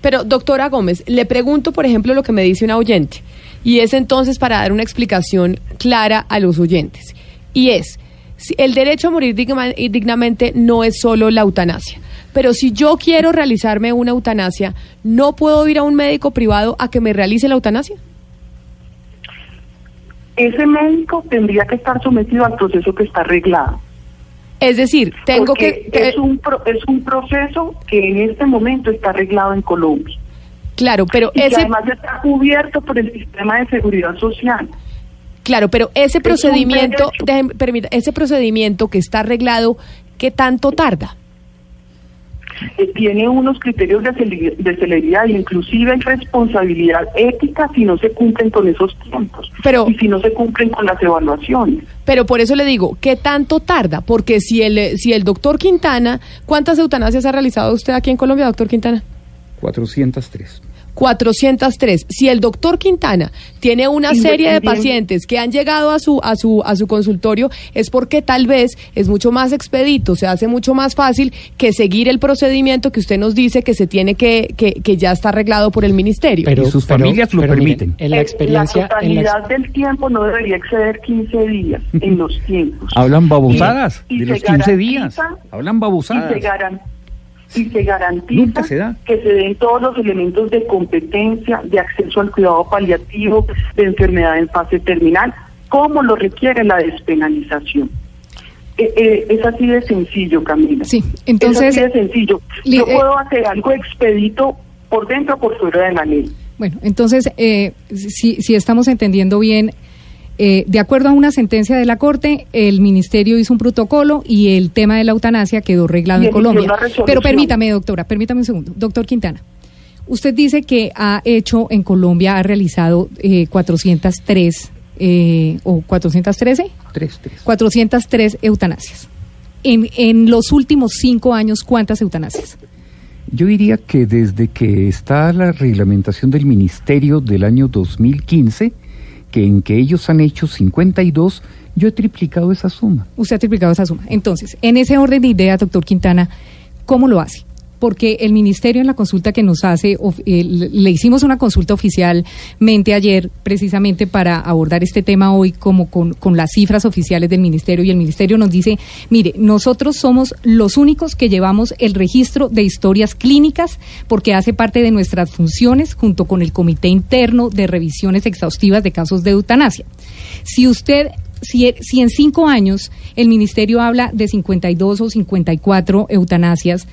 Pero, doctora Gómez, le pregunto, por ejemplo, lo que me dice una oyente, y es entonces para dar una explicación clara a los oyentes, y es, si el derecho a morir digna- dignamente no es solo la eutanasia, pero si yo quiero realizarme una eutanasia, ¿no puedo ir a un médico privado a que me realice la eutanasia? Ese médico tendría que estar sometido al proceso que está arreglado. Es decir, tengo porque que... que- es un pro- es un proceso que en este momento está arreglado en Colombia claro, pero y que ese... además está cubierto por el sistema de seguridad social. Claro, pero ese procedimiento, déjeme- permita, ese procedimiento que está arreglado, ¿qué tanto tarda? Eh, tiene unos criterios de, cele- de celeridad, inclusive hay responsabilidad ética si no se cumplen con esos tiempos Pero- y si no se cumplen con las evaluaciones. Pero por eso le digo, ¿qué tanto tarda? Porque si el, eh, si el doctor Quintana, ¿cuántas eutanasias ha realizado usted aquí en Colombia, doctor Quintana? 403. 403. Si el doctor Quintana tiene una serie de pacientes que han llegado a su a su a su consultorio es porque tal vez es mucho más expedito, se hace mucho más fácil que seguir el procedimiento que usted nos dice que se tiene que que, que ya está arreglado por el ministerio. Y sus familias lo miren, permiten. en la Eh, experiencia, la en la ex- totalidad del tiempo no debería exceder 15 días en los tiempos. Hablan babosadas Y- y de se los 15 días. Hablan y babosadas. se, garan- y se garantiza se que se den todos los elementos de competencia, de acceso al cuidado paliativo, de enfermedad en fase terminal, como lo requiere la despenalización. Eh, eh, es así de sencillo, Camila. Sí, entonces- Es así de sencillo. Li- Yo eh, puedo hacer algo expedito por dentro o por fuera de la ley. Bueno, entonces, eh, si, si estamos entendiendo bien, eh, de acuerdo a una sentencia de la Corte, el Ministerio hizo un protocolo y el tema de la eutanasia quedó arreglado Y en Colombia. Pero permítame, doctora, permítame un segundo. Doctor Quintana, usted dice que ha hecho en Colombia, ha realizado eh, 403 eh, o 413, Tres, tres. 403 eutanasias. En, en los últimos cinco años, ¿cuántas eutanasias? Yo diría que desde que está la reglamentación del Ministerio del año 2015, que en que ellos han hecho 52, yo he triplicado esa suma. Usted ha triplicado esa suma. Entonces, en ese orden de ideas, doctor Quintana, ¿cómo lo hace? Porque el ministerio en la consulta que nos hace, eh, le hicimos una consulta oficialmente ayer, precisamente para abordar este tema hoy, como con, las cifras oficiales del ministerio, y el ministerio nos dice, mire, nosotros somos los únicos que llevamos el registro de historias clínicas, porque hace parte de nuestras funciones, junto con el comité interno de revisiones exhaustivas de casos de eutanasia. Si usted si, si en cinco años el ministerio habla de 52 o 54 eutanasias,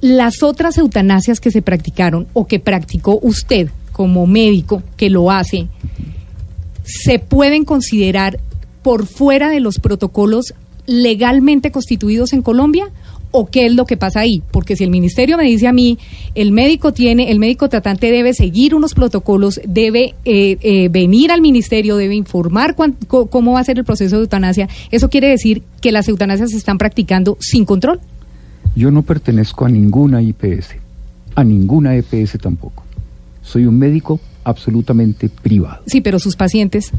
las otras eutanasias que se practicaron o que practicó usted como médico que lo hace, se pueden considerar por fuera de los protocolos legalmente constituidos en Colombia o qué es lo que pasa ahí? Porque si el ministerio me dice a mí, el médico tiene, el médico tratante debe seguir unos protocolos, debe eh, eh, venir al ministerio, debe informar cuán- cómo va a ser el proceso de eutanasia, eso quiere decir que las eutanasias se están practicando sin control. Yo no pertenezco a ninguna IPS, a ninguna EPS tampoco. Soy un médico absolutamente privado. Sí, pero sus pacientes,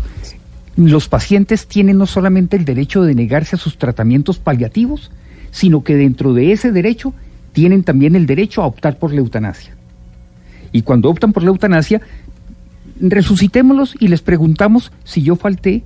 Los pacientes tienen no solamente el derecho de negarse a sus tratamientos paliativos, sino que dentro de ese derecho tienen también el derecho a optar por la eutanasia. Y cuando optan por la eutanasia, resucitémoslos y les preguntamos si yo falté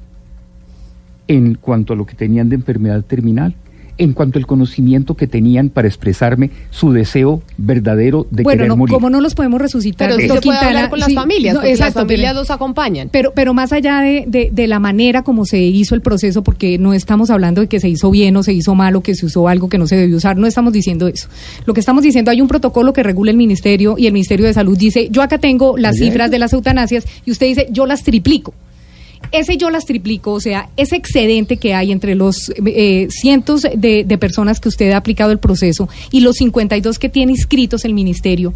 en cuanto a lo que tenían de enfermedad terminal, en cuanto al conocimiento que tenían para expresarme su deseo verdadero de bueno, querer no, morir. como no los podemos resucitar, Pero doctor puede hablar con las sí, familias, no, porque exacto, las familias pero- los acompañan. Pero, pero más allá de, de, de la manera como se hizo el proceso, porque no estamos hablando de que se hizo bien o se hizo mal o que se usó algo que no se debió usar, no estamos diciendo eso. Lo que estamos diciendo, hay un protocolo que regula el ministerio y el Ministerio de Salud dice, yo acá tengo las cifras de las eutanasias y usted dice, yo las triplico. Ese yo las triplico, o sea, ese excedente que hay entre los eh, cientos de, de personas que usted ha aplicado el proceso y los 52 que tiene inscritos el ministerio,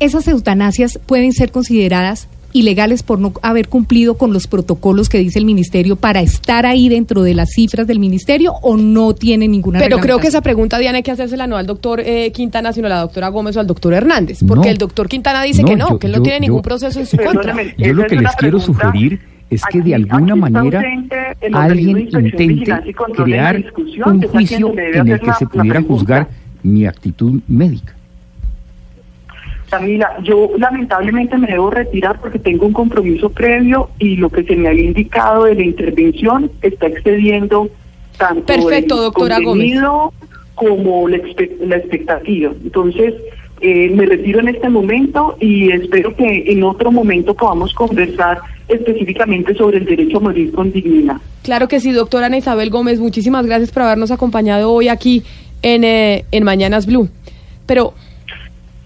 esas eutanasias pueden ser consideradas ilegales por no haber cumplido con los protocolos que dice el ministerio para estar ahí dentro de las cifras del ministerio o no tiene ninguna Pero creo que esa pregunta, Diana, hay que hacérsela no al doctor eh, Quintana, sino a la doctora Gómez o al doctor Hernández. Porque No. el doctor Quintana dice No, que no, yo- que él no yo- tiene yo- ningún proceso en su contra. Yo lo que les quiero pregunta. sugerir es que de Aquí- alguna aquí está manera alguien de intente crear un juicio en el que la- se pudiera pregunta. juzgar mi actitud médica. Camila, yo lamentablemente me debo retirar porque tengo un compromiso previo y lo que se me había indicado de la intervención está excediendo tanto Perfecto, el doctora contenido como la, expe- la expectativa. Entonces, eh, me retiro en este momento y espero que en otro momento podamos conversar específicamente sobre el derecho a morir con dignidad. Claro que sí, doctora Ana Isabel Gómez, muchísimas gracias por habernos acompañado hoy aquí en, eh, en Mañanas Blue. Pero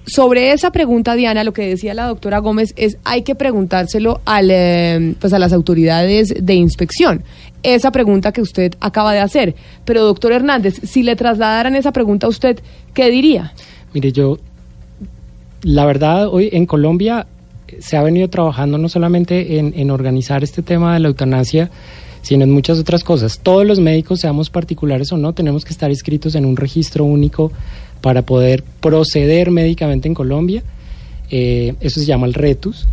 sobre esa pregunta, Diana, lo que decía la doctora Gómez es hay que preguntárselo al, eh, pues a las autoridades de inspección. Esa pregunta que usted acaba de hacer. Pero, doctor Hernández, si le trasladaran esa pregunta a usted, ¿qué diría? Mire, yo, la verdad, hoy en Colombia se ha venido trabajando no solamente en, en organizar este tema de la eutanasia, sino en muchas otras cosas. Todos los médicos, seamos particulares o no, tenemos que estar inscritos en un registro único para poder proceder médicamente en Colombia. Eh, eso se llama el RETUS.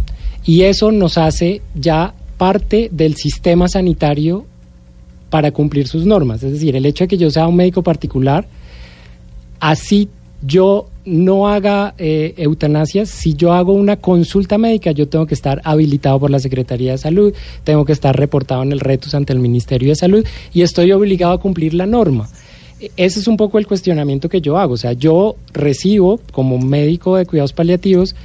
Y eso nos hace ya parte del sistema sanitario para cumplir sus normas. Es decir, el hecho de que yo sea un médico particular, así yo no haga eh, si yo hago una consulta médica, yo tengo que estar habilitado por la Secretaría de Salud, tengo que estar reportado en el RETUS ante el Ministerio de Salud y estoy obligado a cumplir la norma. E, ese es un poco el cuestionamiento que yo hago. O sea, yo recibo como médico de cuidados paliativos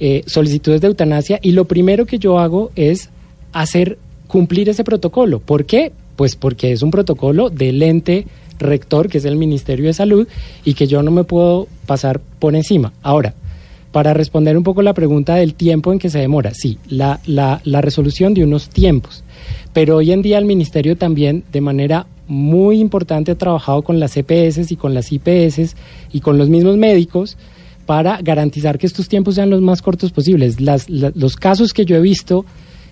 eh, solicitudes de eutanasia y lo primero que yo hago es hacer cumplir ese protocolo. ¿Por qué? Pues porque es un protocolo del ente rector, que es el Ministerio de Salud, y que yo no me puedo pasar por encima. Ahora, para responder un poco la pregunta del tiempo en que se demora, sí, la, la, la resolución de unos tiempos, pero hoy en día el Ministerio también de manera muy importante ha trabajado con las EPS y con las IPS y con los mismos médicos para garantizar que estos tiempos sean los más cortos posibles. Las, la, los casos que yo he visto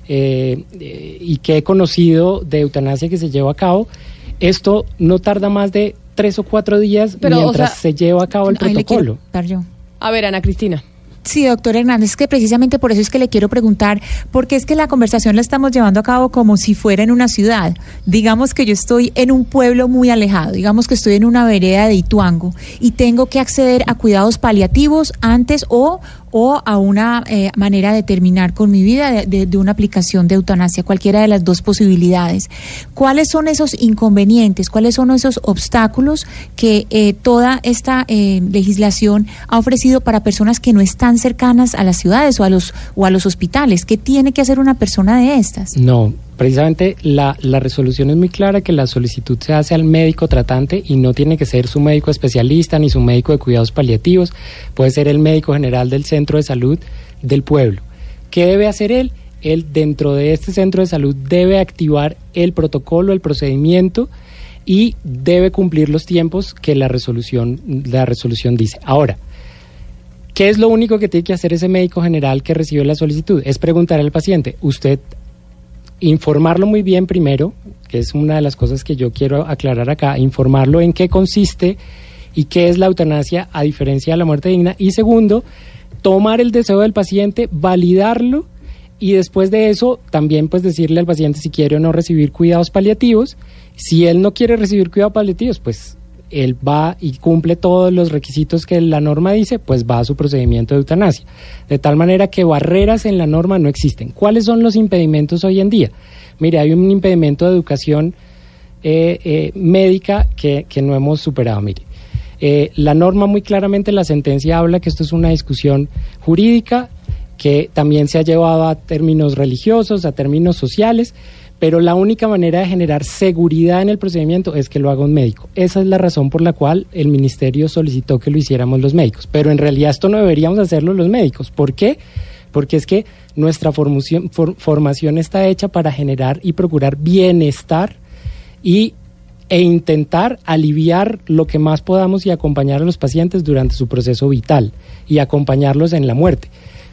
eh, eh, y que he conocido de eutanasia que se lleva a cabo, esto no tarda más de tres o cuatro días Pero, mientras o sea, se lleva a cabo el protocolo. yo. A ver, Ana Cristina. Sí, doctor Hernández, es que precisamente por eso es que le quiero preguntar, porque es que la conversación la estamos llevando a cabo como si fuera en una ciudad. Digamos que yo estoy en un pueblo muy alejado, digamos que estoy en una vereda de Ituango y tengo que acceder a cuidados paliativos antes o, o a una eh, manera de terminar con mi vida de, de- una aplicación de eutanasia, cualquiera de las dos posibilidades. ¿Cuáles son esos inconvenientes? ¿Cuáles son esos obstáculos que eh, toda esta eh, legislación ha ofrecido para personas que no están cercanas a las ciudades o a los o a los hospitales? ¿Qué tiene que hacer una persona de estas? No, precisamente la, la resolución es muy clara que la solicitud se hace al médico tratante y no tiene que ser su médico especialista ni su médico de cuidados paliativos, puede ser el médico general del centro de salud del pueblo. ¿Qué debe hacer él? Él dentro de este centro de salud debe activar el protocolo, el procedimiento y debe cumplir los tiempos que la resolución, la resolución dice. Ahora, ¿Qué es lo único que tiene que hacer ese médico general que recibió la solicitud? Es preguntar al paciente, usted informarlo muy bien primero, que es una de las cosas que yo quiero aclarar acá, informarlo en qué consiste y qué es la eutanasia a diferencia de la muerte digna. Y segundo, tomar el deseo del paciente, validarlo y después de eso también pues decirle al paciente si quiere o no recibir cuidados paliativos. Si él no quiere recibir cuidados paliativos, pues él va y cumple todos los requisitos que la norma dice, pues va a su procedimiento de eutanasia. De tal manera que barreras en la norma no existen. ¿Cuáles son los impedimentos hoy en día? Mire, hay un impedimento de educación eh, eh, médica que, que no hemos superado. Mire, eh, la norma muy claramente, la sentencia habla que esto es una discusión jurídica que también se ha llevado a términos religiosos, a términos sociales, pero la única manera de generar seguridad en el procedimiento es que lo haga un médico. Esa es la razón por la cual el ministerio solicitó que lo hiciéramos los médicos, pero en realidad esto no deberíamos hacerlo los médicos. ¿Por qué? Porque es que nuestra formación, for- formación está hecha para generar y procurar bienestar y e intentar aliviar lo que más podamos y acompañar a los pacientes durante su proceso vital y acompañarlos en la muerte.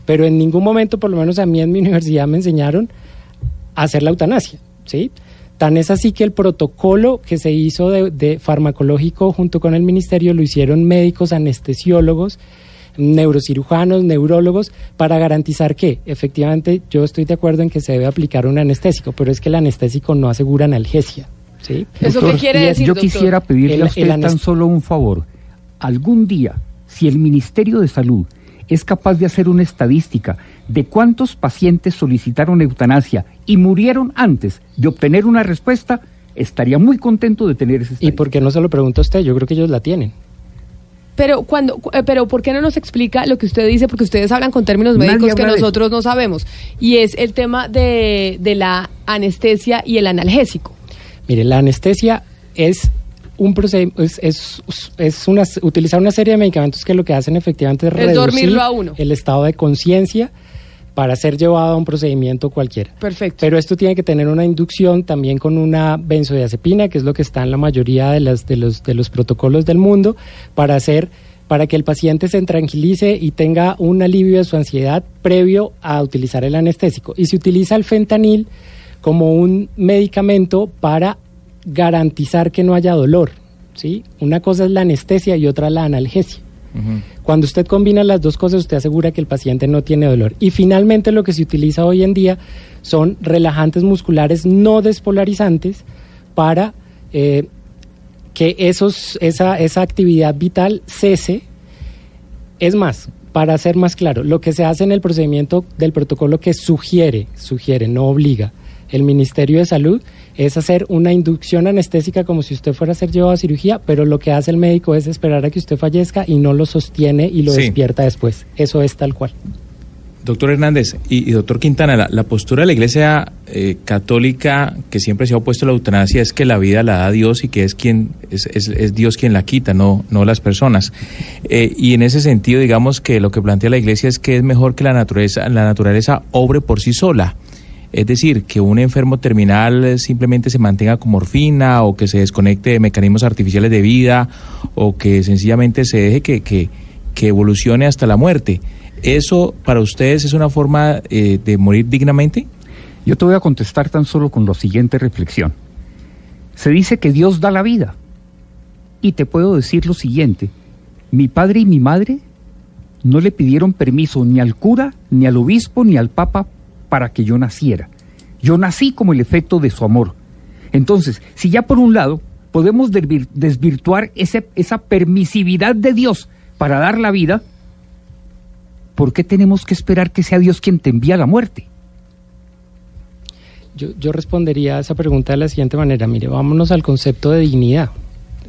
Pero en ningún momento, por lo menos a mí en mi [LAUGHS] universidad me enseñaron hacer la eutanasia, ¿sí? Tan es así que el protocolo que se hizo de, de farmacológico junto con el ministerio lo hicieron médicos anestesiólogos, neurocirujanos, neurólogos, para garantizar que efectivamente yo estoy de acuerdo en que se debe aplicar un anestésico, pero es que el anestésico no asegura analgesia. ¿sí? ¿Eso Doctor, qué quiere decir, Yo doctor? quisiera pedirle El- a usted tan solo un favor. Algún día, si el Ministerio de Salud es capaz de hacer una estadística de cuántos pacientes solicitaron eutanasia y murieron antes de obtener una respuesta, estaría muy contento de tener esa ¿Y por qué no se lo pregunta usted? Yo creo que ellos la tienen. Pero cuando, cu- eh, pero ¿por qué no nos explica lo que usted dice? Porque ustedes hablan con términos Nadie médicos que nosotros no sabemos. Y es el tema de, de la anestesia y el analgésico. Mire, la anestesia es un procedimiento, es, es, es una, utilizar una serie de medicamentos que lo que hacen efectivamente es, Es reducir a uno. el estado de conciencia para ser llevado a un procedimiento cualquiera. Perfecto. Pero esto tiene que tener una inducción también con una benzodiazepina, que es lo que está en la mayoría de, las, de, los, de los protocolos del mundo, para hacer para que el paciente se tranquilice y tenga un alivio de su ansiedad previo a utilizar el anestésico. Y se utiliza el fentanil como un medicamento para garantizar que no haya dolor. ¿sí? Una cosa es la anestesia y otra la analgesia. Cuando usted combina las dos cosas, usted asegura que el paciente no tiene dolor. Y finalmente lo que se utiliza hoy en día son relajantes musculares no despolarizantes para eh, que esos, esa, esa actividad vital cese. Es más, para ser más claro, lo que se hace en el procedimiento del protocolo que sugiere, sugiere, no obliga, el Ministerio de Salud es hacer una inducción anestésica como si usted fuera a ser llevado a cirugía, pero lo que hace el médico es esperar a que usted fallezca y no lo sostiene y lo despierta después. Eso es tal cual. Doctor Hernández y, doctor Quintana, la, postura de la Iglesia eh, católica que siempre se ha opuesto a la eutanasia es que la vida la da Dios y que es quien es, es, Dios quien la quita, no, no las personas. Eh, y en ese sentido, digamos que lo que plantea la Iglesia es que es mejor que la naturaleza, la naturaleza obre por sí sola. Es decir, que un enfermo terminal eh, simplemente se mantenga como morfina o que se desconecte de mecanismos artificiales de vida o que sencillamente se deje que, que, evolucione hasta la muerte. ¿Eso para ustedes es una forma eh, de morir dignamente? Yo te voy a contestar tan solo con la siguiente reflexión. Se dice que Dios da la vida. Y te puedo decir lo siguiente. Mi padre y mi madre no le pidieron permiso ni al cura, ni al obispo, ni al papa para que yo naciera. Yo nací como el efecto de su amor. Entonces, si ya por un lado podemos desvirtuar esa permisividad de Dios para dar la vida, ¿por qué tenemos que esperar que sea Dios quien te envía la muerte? Yo, yo respondería a esa pregunta de la siguiente manera. Mire, vámonos al concepto de dignidad.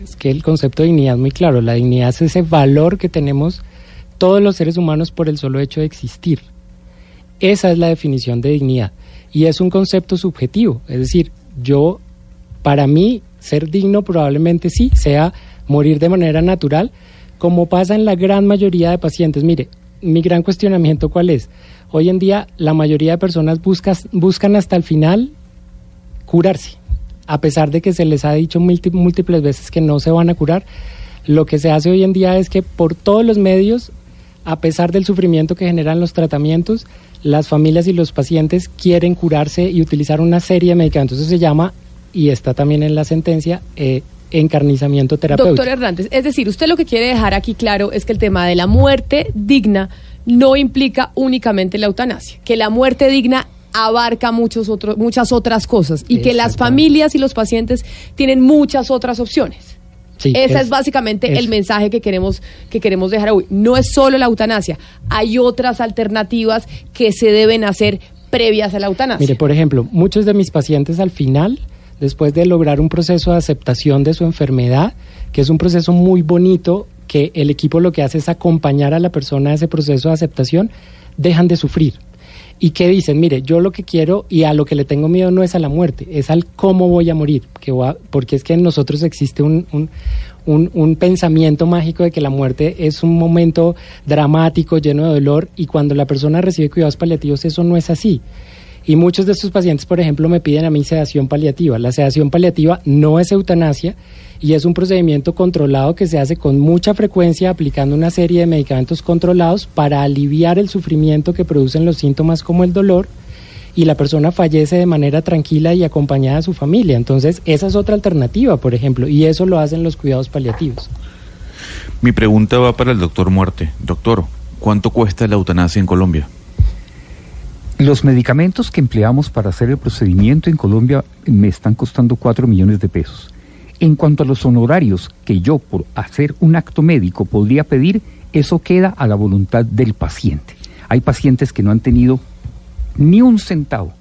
Es que el concepto de dignidad es muy claro. La dignidad es ese valor que tenemos todos los seres humanos por el solo hecho de existir. Esa es la definición de dignidad. Y es un concepto subjetivo. Es decir, yo, para mí, ser digno probablemente sí, sea morir de manera natural, como pasa en la gran mayoría de pacientes. Mire, mi gran cuestionamiento cuál es. Hoy en día la mayoría de personas buscas, buscan hasta el final curarse, a pesar de que se les ha dicho múltiples veces que no se van a curar. Lo que se hace hoy en día es que por todos los medios, a pesar del sufrimiento que generan los tratamientos, las familias y los pacientes quieren curarse y utilizar una serie de medicamentos. Eso se llama, y está también en la sentencia, eh, encarnizamiento terapéutico. Doctor Hernández, es decir, usted lo que quiere dejar aquí claro es que el tema de la muerte digna no implica únicamente la eutanasia, que la muerte digna abarca muchos otros, muchas otras cosas y que las familias y los pacientes tienen muchas otras opciones. Ese es, básicamente el mensaje que queremos, que queremos dejar hoy. No es solo la eutanasia, hay otras alternativas que se deben hacer previas a la eutanasia. Mire, por ejemplo, muchos de mis pacientes al final, después de lograr un proceso de aceptación de su enfermedad, que es un proceso muy bonito, que el equipo lo que hace es acompañar a la persona a ese proceso de aceptación, dejan de sufrir y que dicen, mire, yo lo que quiero y a lo que le tengo miedo no es a la muerte, es al cómo voy a morir, que porque es que en nosotros existe un, un, un, pensamiento mágico de que la muerte es un momento dramático, lleno de dolor, y cuando la persona recibe cuidados paliativos eso no es así. Y muchos de estos pacientes, por ejemplo, me piden a mí sedación paliativa. La sedación paliativa no es eutanasia y es un procedimiento controlado que se hace con mucha frecuencia aplicando una serie de medicamentos controlados para aliviar el sufrimiento que producen los síntomas como el dolor y la persona fallece de manera tranquila y acompañada de su familia. Entonces, esa es otra alternativa, por ejemplo, y eso lo hacen los cuidados paliativos. Mi pregunta va para el doctor Muerte. Doctor, ¿cuánto cuesta la eutanasia en Colombia? Los medicamentos que empleamos para hacer el procedimiento en Colombia me están costando 4 millones de pesos. En cuanto a los honorarios que yo por hacer un acto médico podría pedir, eso queda a la voluntad del paciente. Hay pacientes que no han tenido ni un centavo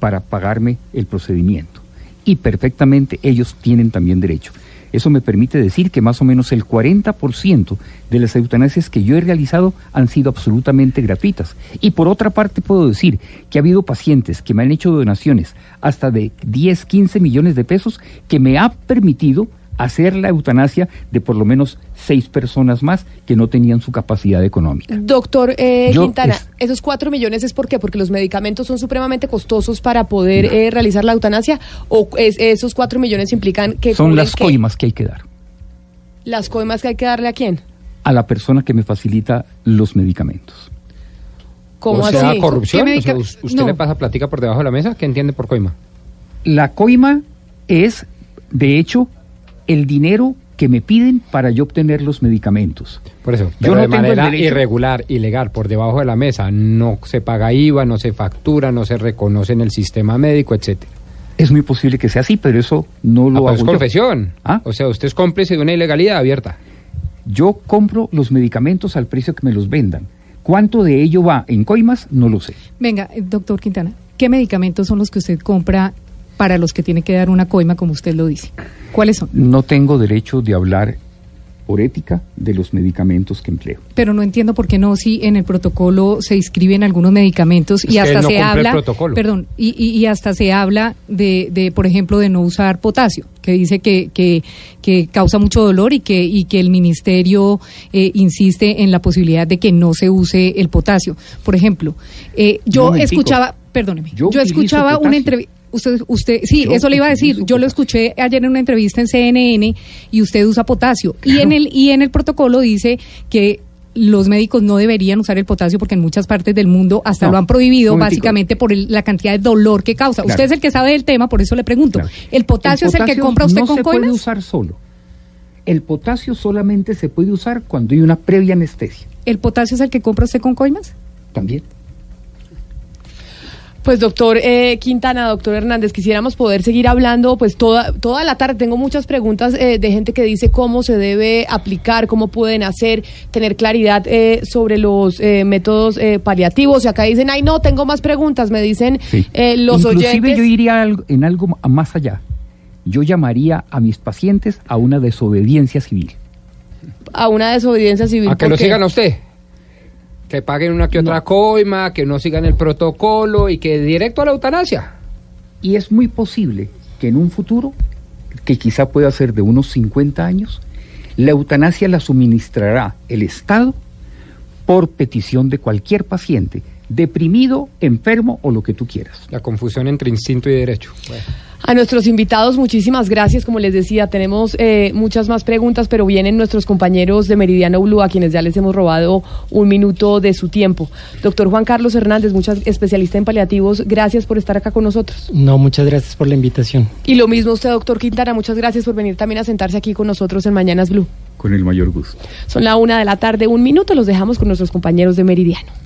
para pagarme el procedimiento y perfectamente ellos tienen también derecho. Eso me permite decir que más o menos el 40% de las eutanasias que yo he realizado han sido absolutamente gratuitas. Y por otra parte puedo decir que ha habido pacientes que me han hecho donaciones hasta de 10, 15 millones de pesos que me ha permitido hacer la eutanasia de por lo menos seis personas más que no tenían su capacidad económica. Doctor eh, Quintana, esos cuatro millones es por qué? Porque los medicamentos son supremamente costosos para poder eh, realizar la eutanasia o esos cuatro millones implican que... Son las coimas que hay que dar. ¿Las coimas que hay que darle a quién? a la persona que me facilita los medicamentos. ¿Cómo o sea, así? corrupción. ¿Qué O sea, medica- us- usted no. le pasa platica por debajo de la mesa. ¿Qué entiende por coima? La coima es, de hecho, el dinero que me piden para yo obtener los medicamentos. Por eso, Yo pero no de manera irregular, ilegal, por debajo de la mesa, no se paga IVA, no se factura, no se reconoce en el sistema médico, etcétera. Es muy posible que sea así, pero eso no Ah, lo pues hago es yo. confesión. ¿Ah? O sea, usted es cómplice de una ilegalidad abierta. Yo compro los medicamentos al precio que me los vendan. ¿Cuánto de ello va en coimas? No lo sé. Venga, eh, doctor Quintana, ¿qué medicamentos son los que usted compra para los que tiene que dar una coima, como usted lo dice? ¿Cuáles son? No tengo derecho de hablar por ética de los medicamentos que empleo. Pero no entiendo por qué no, si en el protocolo se inscriben algunos medicamentos Es y que hasta no se habla, protocolo. perdón, y, y- y hasta se habla de, de, por ejemplo, de no usar potasio, que dice que, que, que causa mucho dolor y que, y que el ministerio eh, insiste en la posibilidad de que no se use el potasio. Por ejemplo, eh, yo escuchaba, perdóneme, Yo escuchaba una entrevista. Usted, usted, sí, Yo eso le iba a decir. Yo lo escuché ayer en una entrevista en CNN y usted usa potasio. Y en el y en el protocolo dice que los médicos no deberían usar el potasio porque en muchas partes del mundo hasta No, lo han prohibido básicamente por el- la cantidad de dolor que causa. Claro. Usted es el que sabe del tema, por eso le pregunto. Claro. ¿El potasio es el que compra usted no con se puede usar solo. El potasio solamente se puede usar cuando hay una previa anestesia. ¿El potasio es el que compra usted con coimas? También. Pues doctor eh, Quintana, doctor Hernández, quisiéramos poder seguir hablando pues toda, toda la tarde. Tengo muchas preguntas eh, de gente que dice cómo se debe aplicar, cómo pueden hacer, tener claridad eh, sobre los eh, métodos eh, paliativos. Y acá dicen, ay no, tengo más preguntas, me dicen Sí. eh, los Inclusive oyentes. yo iría en algo más allá. Yo llamaría a mis pacientes a una desobediencia civil. A una desobediencia civil. A que ¿por lo sigan a usted. Que paguen una que otra coima, que no sigan el protocolo y que directo a la eutanasia. Y es muy posible que en un futuro, que quizá pueda ser de unos 50 años, la eutanasia la suministrará el Estado por petición de cualquier paciente, deprimido, enfermo o lo que tú quieras. La confusión entre instinto y derecho. Bueno. A nuestros invitados, muchísimas gracias. Como les decía, tenemos eh, muchas más preguntas, pero vienen nuestros compañeros de Meridiano Blue, a quienes ya les hemos robado un minuto de su tiempo. Doctor Juan Carlos Hernández, muchas especialista en paliativos, gracias por estar acá con nosotros. No, muchas gracias por la invitación. Y lo mismo usted, doctor Quintana, muchas gracias por venir también a sentarse aquí con nosotros en Mañanas Blue. Con el mayor gusto. Son la una de la tarde, un minuto, los dejamos con nuestros compañeros de Meridiano.